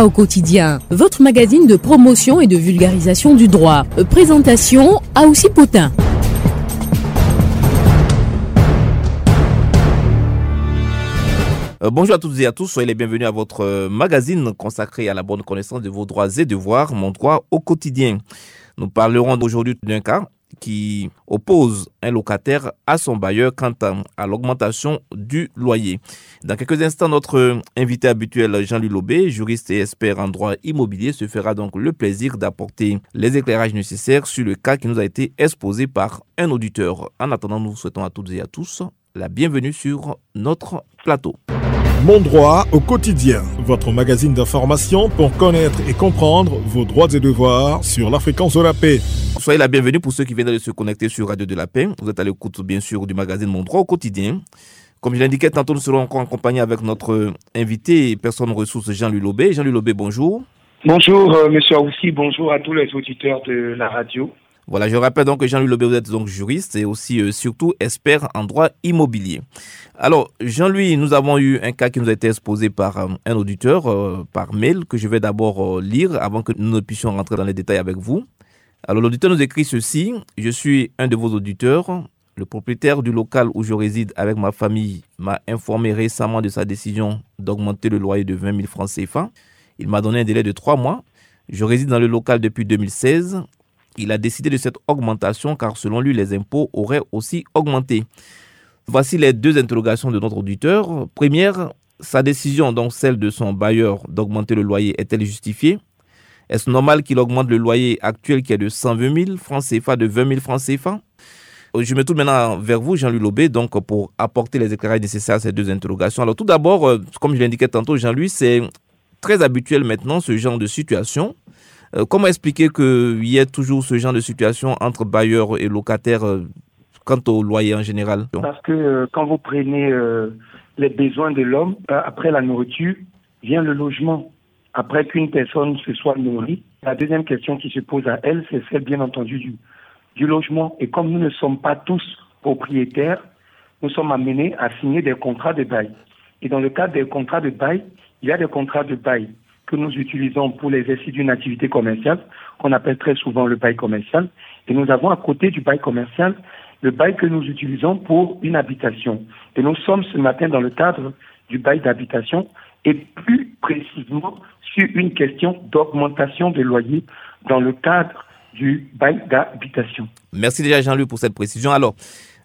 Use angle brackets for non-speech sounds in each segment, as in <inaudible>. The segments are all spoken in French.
au quotidien, votre magazine de promotion et de vulgarisation du droit. Présentation à aussi Potin. Euh, bonjour à toutes et à tous, soyez les bienvenus à votre euh, magazine consacré à la bonne connaissance de vos droits et devoirs, mon droit au quotidien. Nous parlerons aujourd'hui d'un cas qui oppose un locataire à son bailleur quant à, l'augmentation du loyer. Dans quelques instants, notre invité habituel Jean-Louis Lobé, juriste et expert en droit immobilier, se fera donc le plaisir d'apporter les éclairages nécessaires sur le cas qui nous a été exposé par un auditeur. En attendant, nous souhaitons à toutes et à tous la bienvenue sur notre plateau. Mon droit au quotidien, votre magazine d'information pour connaître et comprendre vos droits et devoirs sur la fréquence de la paix. Soyez la bienvenue pour ceux qui viennent de se connecter sur Radio de la Paix. Vous êtes à l'écoute bien sûr du magazine Mon droit au quotidien. Comme je l'indiquais tantôt, nous serons encore accompagnés avec notre invité, personne ressource Jean-Louis Lobé. Jean-Louis Lobé, bonjour. Bonjour, euh, monsieur Aoussi, bonjour à tous les auditeurs de la radio. Voilà, je rappelle donc que Jean-Louis Lobé, vous êtes donc juriste et aussi euh, surtout expert en droit immobilier. Alors, Jean-Louis, nous avons eu un cas qui nous a été exposé par euh, un auditeur euh, par mail que je vais d'abord lire avant que nous ne puissions rentrer dans les détails avec vous. Alors, l'auditeur nous écrit ceci Je suis un de vos auditeurs. Le propriétaire du local où je réside avec ma famille m'a informé récemment de sa décision d'augmenter le loyer de 20 000 francs CFA. Il m'a donné un délai de trois mois. Je réside dans le local depuis 2016 il a décidé de cette augmentation car selon lui, les impôts auraient aussi augmenté. Voici les deux interrogations de notre auditeur. Première, sa décision, donc celle de son bailleur d'augmenter le loyer, est-elle justifiée? Est-ce normal qu'il augmente le loyer actuel qui est de 120 000 francs CFA de 20 000 francs CFA je me tourne maintenant vers vous, Jean-Louis Lobé, donc pour apporter les éclairages nécessaires à ces deux interrogations. Alors tout d'abord, euh, comme je l'indiquais tantôt, Jean-Louis, c'est très habituel maintenant ce genre de situation. Euh, comment expliquer qu'il y ait toujours ce genre de situation entre bailleurs et locataires euh, quant au loyer en général? Parce que euh, quand vous prenez les besoins de l'homme, après la nourriture, vient le logement. Après qu'une personne se soit nourrie, la deuxième question qui se pose à elle, c'est celle bien entendu du, du logement. Et comme nous ne sommes pas tous propriétaires, nous sommes amenés à signer des contrats de bail. Et dans le cadre des contrats de bail, il y a des contrats de bail que nous utilisons pour l'exercice d'une activité commerciale, qu'on appelle très souvent le bail commercial. Et nous avons à côté du bail commercial le bail que nous utilisons pour une habitation. Et nous sommes ce matin dans le cadre du bail d'habitation et plus précisément sur une question d'augmentation des loyers dans le cadre du bail d'habitation. Merci déjà Jean-Luc pour cette précision. Alors,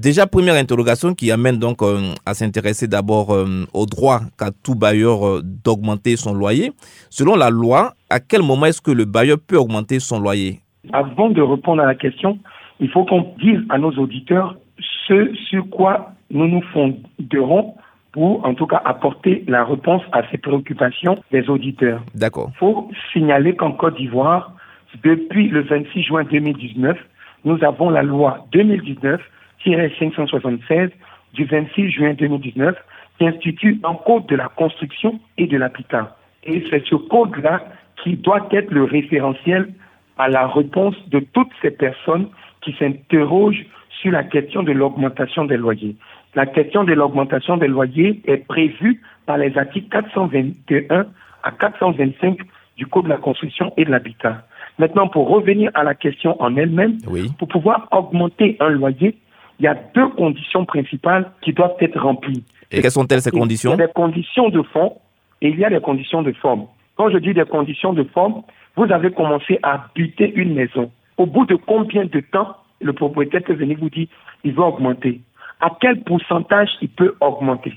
Déjà, première interrogation qui amène donc euh, à s'intéresser d'abord euh, au droit qu'a tout bailleur euh, d'augmenter son loyer. Selon la loi, à quel moment est-ce que le bailleur peut augmenter son loyer? Avant de répondre à la question, il faut qu'on dise à nos auditeurs ce sur quoi nous nous fonderons pour en tout cas apporter la réponse à ces préoccupations des auditeurs. D'accord. Il faut signaler qu'en Côte d'Ivoire, depuis le 26 juin 2019, nous avons la loi 2019 576 du 26 juin 2019 qui institue un code de la construction et de l'habitat. Et c'est ce code-là qui doit être le référentiel à la réponse de toutes ces personnes qui s'interrogent sur la question de l'augmentation des loyers. La question de l'augmentation des loyers est prévue par les articles 421 à 425 du Code de la construction et de l'habitat. Maintenant, pour revenir à la question en elle-même, pour pouvoir augmenter un loyer, il y a deux conditions principales qui doivent être remplies. Et quelles sont-elles ces conditions Il y a des conditions de fond et il y a des conditions de forme. Quand je dis des conditions de forme, vous avez commencé à habiter une maison. Au bout de combien de temps le propriétaire peut venir vous dire il veut augmenter? À quel pourcentage il peut augmenter?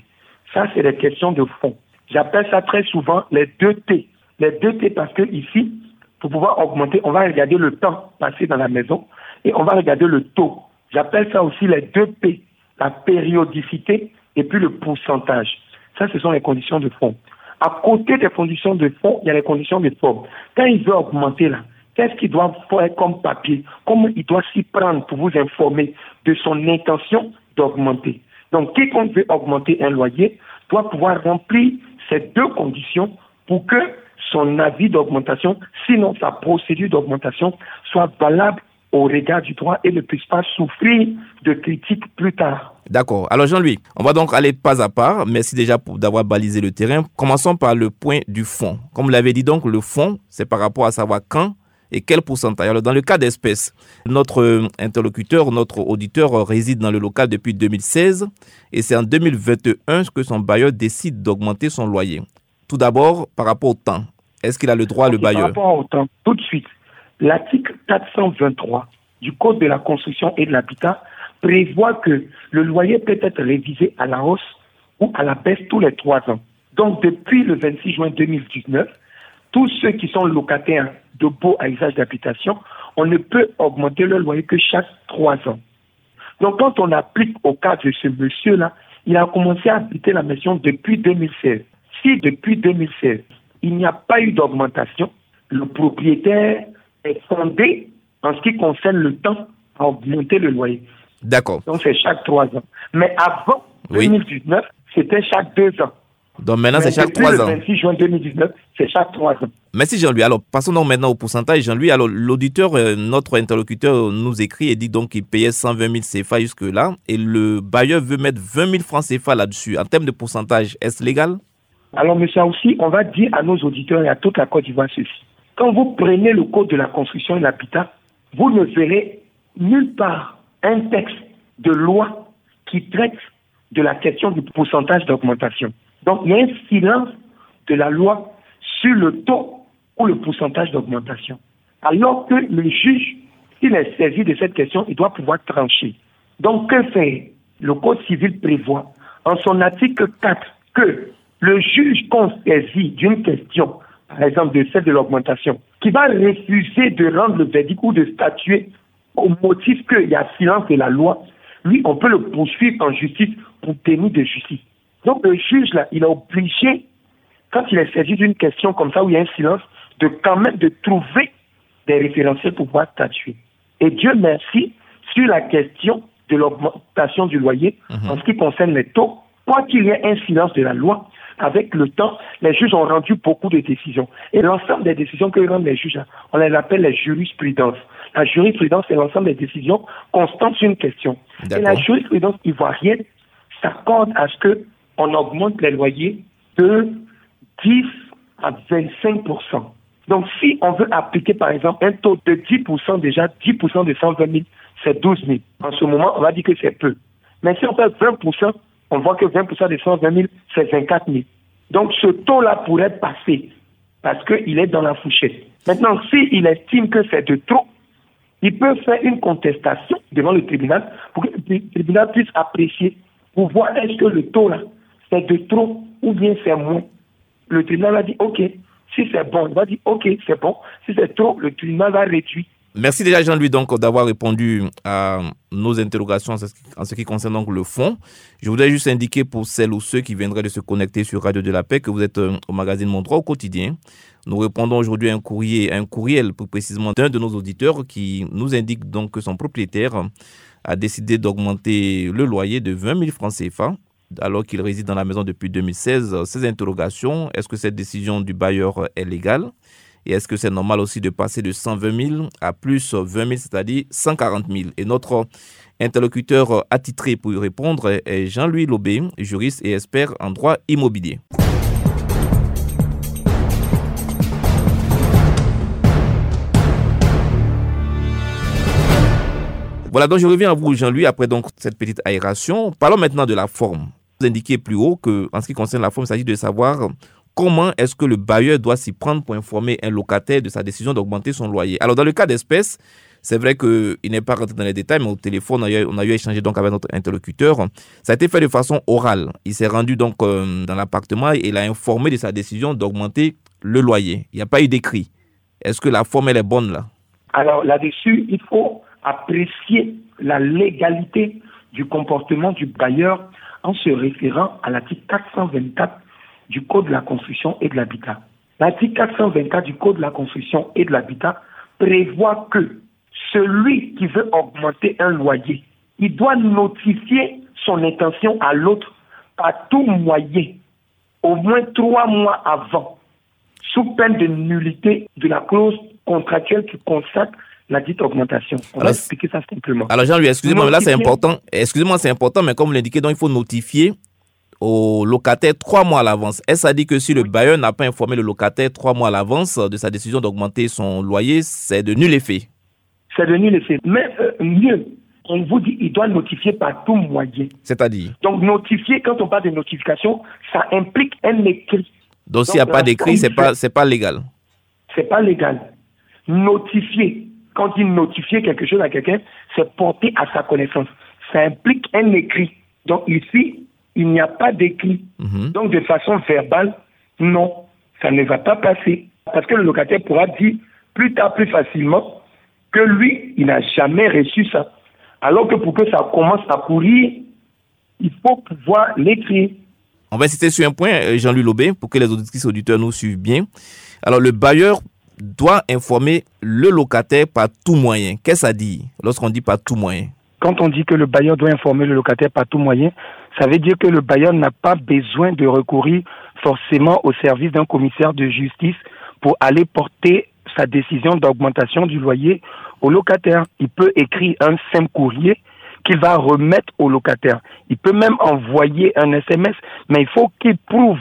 Ça, c'est des questions de fond. J'appelle ça très souvent les deux T. Les deux T parce que ici, pour pouvoir augmenter, on va regarder le temps passé dans la maison et on va regarder le taux. J'appelle ça aussi les deux P, la périodicité et puis le pourcentage. Ça, ce sont les conditions de fond. À côté des conditions de fond, il y a les conditions de forme. Quand il veut augmenter là, qu'est-ce qu'il doit faire comme papier? Comment il doit s'y prendre pour vous informer de son intention d'augmenter Donc, quiconque veut augmenter un loyer doit pouvoir remplir ces deux conditions pour que son avis d'augmentation, sinon sa procédure d'augmentation, soit valable au regard du droit et ne puisse pas souffrir de critiques plus tard. D'accord. Alors Jean-Louis, on va donc aller pas à pas. Merci déjà d'avoir balisé le terrain. Commençons par le point du fond. Comme vous l'avez dit donc, le fond, c'est par rapport à savoir quand et quel pourcentage. Alors dans le cas d'espèce, notre euh, interlocuteur, notre auditeur réside dans le local depuis 2016 et c'est en 2021 que son bailleur décide d'augmenter son loyer. Tout d'abord, par rapport au temps, est-ce qu'il a le droit, le bailleur? Par rapport au temps, tout de suite, l'article 423 du Code de la construction et de l'habitat prévoit que le loyer peut être révisé à la hausse ou à la baisse tous les trois ans. Donc, depuis le 26 juin 2019, tous ceux qui sont locataires de beaux à usage d'habitation, on ne peut augmenter le loyer que chaque trois ans. Donc, quand on applique au cas de ce monsieur-là, il a commencé à habiter la maison depuis 2016. Si depuis 2016, il n'y a pas eu d'augmentation, le propriétaire est fondé en ce qui concerne le temps à augmenter le loyer. D'accord. Donc c'est chaque trois ans. Mais avant 2019, c'était chaque deux ans. Donc maintenant, c'est chaque trois ans. Le 26 juin 2019, c'est chaque trois ans. Merci Jean-Louis. Alors, passons donc maintenant au pourcentage. Jean-Louis, alors l'auditeur, euh, notre interlocuteur nous écrit et dit donc qu'il payait 120 000 CFA jusque-là et le bailleur veut mettre 20 000 francs CFA là-dessus. En termes de pourcentage, est-ce légal? Alors, monsieur aussi, on va dire à nos auditeurs et à toute la Côte d'Ivoire ceci. Quand vous prenez le code de la construction et l'habitat, vous ne verrez nulle part un texte de loi qui traite de la question du pourcentage d'augmentation. Donc, il y a un silence de la loi sur le taux ou le pourcentage d'augmentation. Alors que le juge, s'il est saisi de cette question, il doit pouvoir trancher. Donc, que fait Le Code civil prévoit en son article 4 que le juge qu'on saisit d'une question par exemple de celle de l'augmentation, qui va refuser de rendre le verdict ou de statuer au motif qu'il y a silence de la loi, lui, on peut le poursuivre en justice pour tenir de justice. Donc le juge, là, il est obligé, quand il est saisi d'une question comme ça où il y a un silence, de quand même de trouver des référentiels pour pouvoir statuer. Et Dieu merci, sur la question de l'augmentation du loyer, mhm. en ce qui concerne les taux, quoi qu'il y ait un silence de la loi, avec le temps, les juges ont rendu beaucoup de décisions. Et l'ensemble des décisions que rendent les juges, on les appelle les jurisprudences. La jurisprudence, c'est l'ensemble des décisions constantes sur une question. Et la jurisprudence ivoirienne s'accorde à ce que on augmente les loyers de 10 à 25 Donc, si on veut appliquer, par exemple, un taux de 10 déjà 10% de 120 000, c'est 12 000. En ce moment, on va dire que c'est peu. Mais si on fait 20 on voit que 20% des 120 000, c'est 24 000. Donc ce taux-là pourrait passer parce qu'il est dans la fourchette. Maintenant, s'il estime que c'est de trop, il peut faire une contestation devant le tribunal pour que le tribunal puisse apprécier pour voir est-ce que le taux-là, c'est de trop ou bien c'est moins. Le tribunal va dire OK. Si c'est bon, il va dire OK, c'est bon. Si c'est trop, le tribunal va réduire. Merci déjà Jean-Louis donc d'avoir répondu à nos interrogations en ce qui concerne donc le fond. Je voudrais juste indiquer pour celles ou ceux qui viendraient de se connecter sur Radio de la Paix que vous êtes euh, au magazine Mon au quotidien. Nous répondons aujourd'hui à un courrier, un courriel plus précisément d'un de nos auditeurs qui nous indique donc que son propriétaire a décidé d'augmenter le loyer de 20 000 francs CFA alors qu'il réside dans la maison depuis 2016. Ces interrogations, est-ce que cette décision du bailleur est légale? Et est-ce que c'est normal aussi de passer de 120 000 à plus 20 000, c'est-à-dire 140 000 Et notre interlocuteur attitré pour y répondre est Jean-Louis Lobé, juriste et expert en droit immobilier. Voilà, donc je reviens à vous, Jean-Louis, après donc cette petite aération. Parlons maintenant de la forme. Vous indiquez plus haut que, en ce qui concerne la forme, il s'agit de savoir comment est-ce que le bailleur doit s'y prendre pour informer un locataire de sa décision d'augmenter son loyer Alors, dans le cas d'espèce, c'est vrai qu'il n'est pas rentré dans les détails, mais au téléphone, on a, eu, échangé donc avec notre interlocuteur. Ça a été fait de façon orale. Il s'est rendu donc euh, dans l'appartement et il a informé de sa décision d'augmenter le loyer. Il n'y a pas eu d'écrit. Est-ce que la forme, est bonne là? Alors là-dessus, il faut apprécier la légalité du comportement du bailleur en se référant à l'article 424 du Code de la construction et de l'habitat. L'article 424 du Code de la construction et de l'habitat prévoit que celui qui veut augmenter un loyer, il doit notifier son intention à l'autre par tout moyen, au moins trois mois avant, sous peine de nullité de la clause contractuelle qui consacre la dite augmentation. On va expliquer ça simplement. Alors Jean-Louis, excusez-moi, mais là c'est important. Excusez-moi, c'est important, mais comme vous l'indiquez, donc il faut notifier au locataire trois mois à l'avance. Est-ce à dire que si le bailleur n'a pas informé le locataire trois mois à l'avance de sa décision d'augmenter son loyer, c'est de nul effet? C'est de nul effet. Mais euh, mieux, on vous dit il doit notifier par tout moyen. C'est-à-dire? Donc notifier, quand on parle de notification, ça implique un écrit. Donc, s'il n'y a pas d'écrit, c'est pas c'est pas légal. C'est pas légal. Notifier, quand il notifie quelque chose à quelqu'un, c'est porter à sa connaissance. Ça implique un écrit. Donc ici, il n'y a pas d'écrit. Mhm. Donc de façon verbale, non, ça ne va pas passer. Parce que le locataire pourra dire plus tard, plus facilement, que lui, il n'a jamais reçu ça. Alors que pour que ça commence à courir, il faut pouvoir l'écrire. On va citer sur un point, euh, Jean-Louis Lobé, pour que les auditrices auditeurs nous suivent bien. Alors, le bailleur doit informer le locataire par tout moyen. Qu'est-ce que ça dit lorsqu'on dit par tout moyen? Quand on dit que le bailleur doit informer le locataire par tout moyen, ça veut dire que le bailleur n'a pas besoin de recourir forcément au service d'un commissaire de justice pour aller porter sa décision d'augmentation du loyer au locataire. Il peut écrire un simple courrier qu'il va remettre au locataire. Il peut même envoyer un SMS, mais il faut qu'il prouve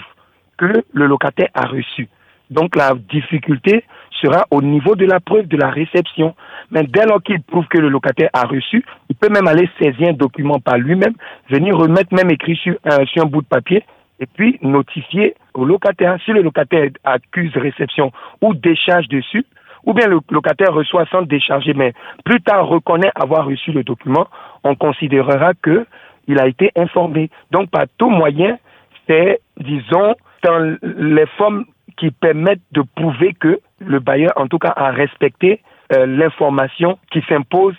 que le locataire a reçu. Donc la difficulté sera au niveau de la preuve de la réception. Mais dès lors qu'il prouve que le locataire a reçu, il peut même aller saisir un document par lui-même, venir remettre même écrit sur un, sur un bout de papier et puis notifier au locataire. Si le locataire accuse réception ou décharge dessus, ou bien le locataire reçoit sans décharger, mais plus tard reconnaît avoir reçu le document, on considérera que il a été informé. Donc, par tout moyen, c'est, disons, dans les formes qui permettent de prouver que le bailleur, en tout cas, a respecté euh, l'information qui s'impose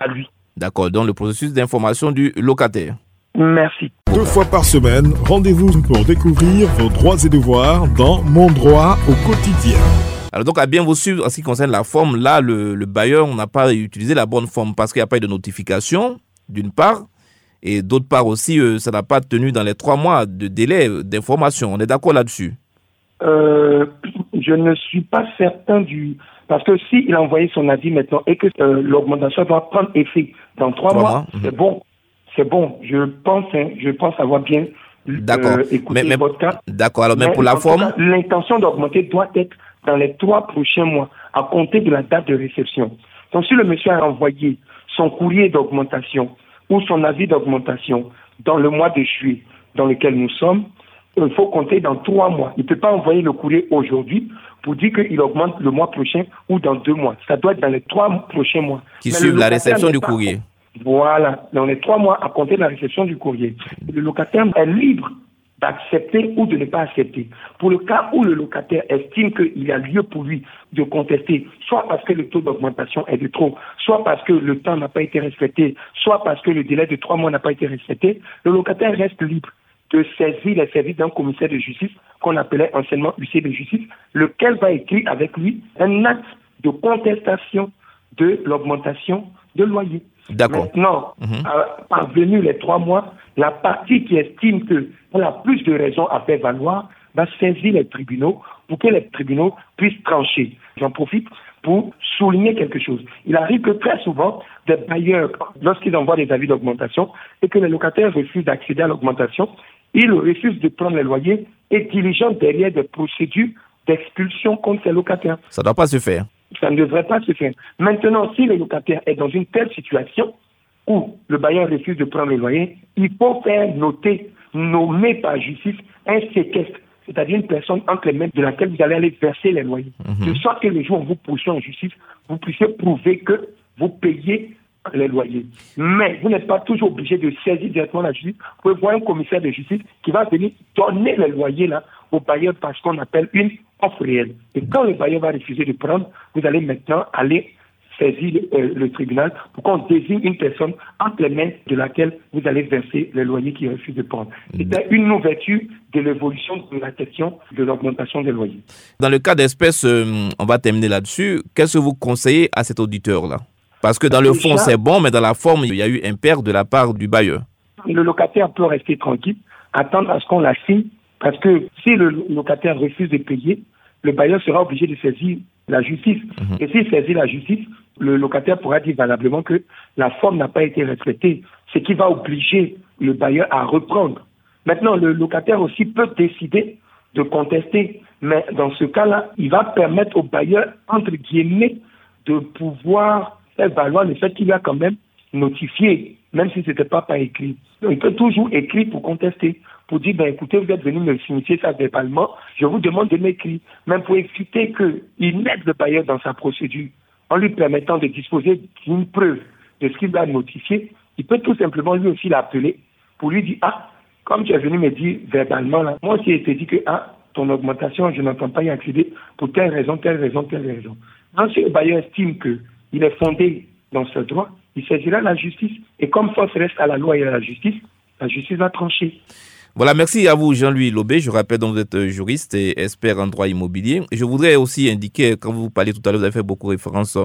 à lui. D'accord, donc le processus d'information du locataire. Merci. Deux fois par semaine, rendez-vous pour découvrir vos droits et devoirs dans Mon droit au quotidien. Alors donc à bien vous suivre en ce qui concerne la forme, là le, le bailleur on n'a pas utilisé la bonne forme parce qu'il n'y a pas eu de notification d'une part et d'autre part aussi euh, ça n'a pas tenu dans les trois mois de délai euh, d'information. On est d'accord là-dessus? Euh, <clears throat> je ne suis pas certain du parce que s'il a envoyé son avis maintenant et que euh, l'augmentation doit prendre effet dans trois, mois, mhm. c'est bon, c'est bon. Je pense, hein, je pense avoir bien euh, D'accord. écouté Mais- mais- votre cas. D'accord, alors mais Mais pour la forme, L'intention d'augmenter doit être dans les trois prochains mois, à compter de la date de réception. Donc, si le monsieur a envoyé son courrier d'augmentation ou son avis d'augmentation dans le mois de juillet dans lequel nous sommes, il faut compter dans trois mois. Il ne peut pas envoyer le courrier aujourd'hui pour dire qu'il augmente le mois prochain ou dans deux mois. Ça doit être dans les trois prochains mois. qui suivent la réception du courrier. voilà, dans les trois mois à compter de la réception du courrier. Le locataire est libre d'accepter ou de ne pas accepter. Pour le cas où le locataire estime qu'il y a lieu pour lui de contester, soit parce que le taux d'augmentation est de trop, soit parce que le temps n'a pas été respecté, soit parce que le délai de trois mois n'a pas été respecté, le locataire reste libre de saisir les services d'un commissaire de justice qu'on appelait anciennement huissier de justice, lequel va écrire avec lui un acte de contestation de l'augmentation de loyer. D'accord. Maintenant, Mhm. à- parvenu les trois mois, la partie qui estime qu'elle a plus de raisons à faire valoir va saisir les tribunaux pour que les tribunaux puissent trancher. J'en profite pour souligner quelque chose. Il arrive que très souvent, des bailleurs, lorsqu'ils envoient des avis d'augmentation et que les locataires refusent d'accéder à l'augmentation, ils refusent de prendre les loyers et diligentent derrière des procédures d'expulsion contre ces locataires Ça ne doit pas se faire. ça ne devrait pas se faire. Maintenant, si le locataire est dans une telle situation où le bailleur refuse de prendre le loyer, il faut faire noter, nommer par justice, un séquestre, c'est-à-dire une personne entre les mains de laquelle vous allez aller verser les loyers. De sorte que le jour où vous poursuivez en justice, vous puissiez prouver que vous payez les loyers. Mais vous n'êtes pas toujours obligé de saisir directement la justice. Vous pouvez voir un commissaire de justice qui va venir donner les loyers là au bailleur parce qu'on appelle une offre réelle. Et quand le bailleur va refuser de prendre, vous allez maintenant aller saisir le, euh, le tribunal pour qu'on désigne une personne entre les mains de laquelle vous allez verser les loyers qu'il refuse de prendre. C'était une ouverture de l'évolution de la question de l'augmentation des loyers. Dans le cas d'espèce, euh, on va terminer là-dessus. Qu'est-ce que vous conseillez à cet auditeur-là? Parce que dans le fond, c'est bon, mais dans la forme, il y a eu un père de la part du bailleur. le locataire peut rester tranquille, attendre à ce qu'on la signe, parce que si le locataire refuse de payer, le bailleur sera obligé de saisir la justice. Et s'il saisit la justice, le locataire pourra dire valablement que la forme n'a pas été respectée, ce qui va obliger le bailleur à reprendre. Maintenant, le locataire aussi peut décider de contester, mais dans ce cas-là, il va permettre au bailleur, entre guillemets, de pouvoir faire valoir le fait qu'il a quand même notifié, même si ce n'était pas par écrit. Donc, il peut toujours écrire pour contester, pour dire, ben, écoutez, vous êtes venu me signifier ça verbalement, je vous demande de m'écrire, même pour éviter qu'il aide le bailleur dans sa procédure, en lui permettant de disposer d'une preuve de ce qu'il a notifié, il peut tout simplement lui aussi l'appeler pour lui dire, ah, comme tu es venu me dire verbalement, là, moi aussi, il te dit que, ah, ton augmentation, je n'entends pas y accéder pour telle raison, telle raison, telle raison. Donc, si le bailleur estime qu'il est fondé dans ce droit, il saisira la justice. Et comme force reste à la loi et à la justice, la justice va trancher. Voilà, merci à vous Jean-Louis Lobé. Je rappelle donc vous êtes juriste et expert en droit immobilier. Je voudrais aussi indiquer, quand vous parliez tout à l'heure, vous avez fait beaucoup référence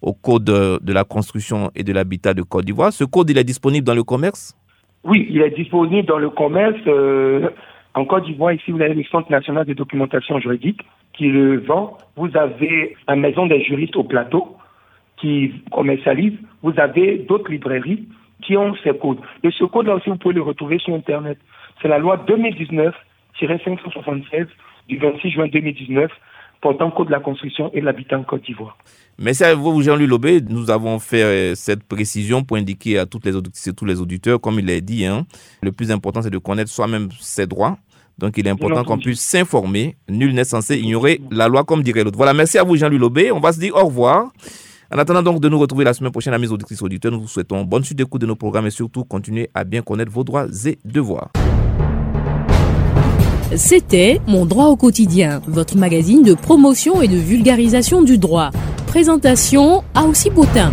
au code de la construction et de l'habitat de Côte d'Ivoire. Ce code, il est disponible dans le commerce? Oui, il est disponible dans le commerce. Euh, en Côte d'Ivoire, ici, vous avez le Centre national de documentation juridique qui le vend. Vous avez la Maison des juristes au plateau qui commercialise. Vous avez d'autres librairies qui ont ces codes. Et ce code-là aussi, vous pouvez le retrouver sur Internet. C'est la loi 2019-576 du 26 juin 2019 portant code de la construction et de l'habitat en Côte d'Ivoire. Merci à vous, Jean-Louis Lobé. Nous avons fait euh, cette précision pour indiquer à toutes les tous les auditeurs, comme il l'a dit, hein, le plus important, c'est de connaître soi-même ses droits. Donc, il est important qu'on puisse s'informer. Nul n'est censé ignorer la loi, comme dirait l'autre. Voilà, merci à vous, Jean-Louis Lobé. On va se dire au revoir. En attendant donc de nous retrouver la semaine prochaine, amis auditrices auditeurs, nous vous souhaitons bonne suite d'écoute de nos programmes et surtout continuez à bien connaître vos droits et devoirs. C'était Mon droit au quotidien, votre magazine de promotion et de vulgarisation du droit. Présentation à aussi.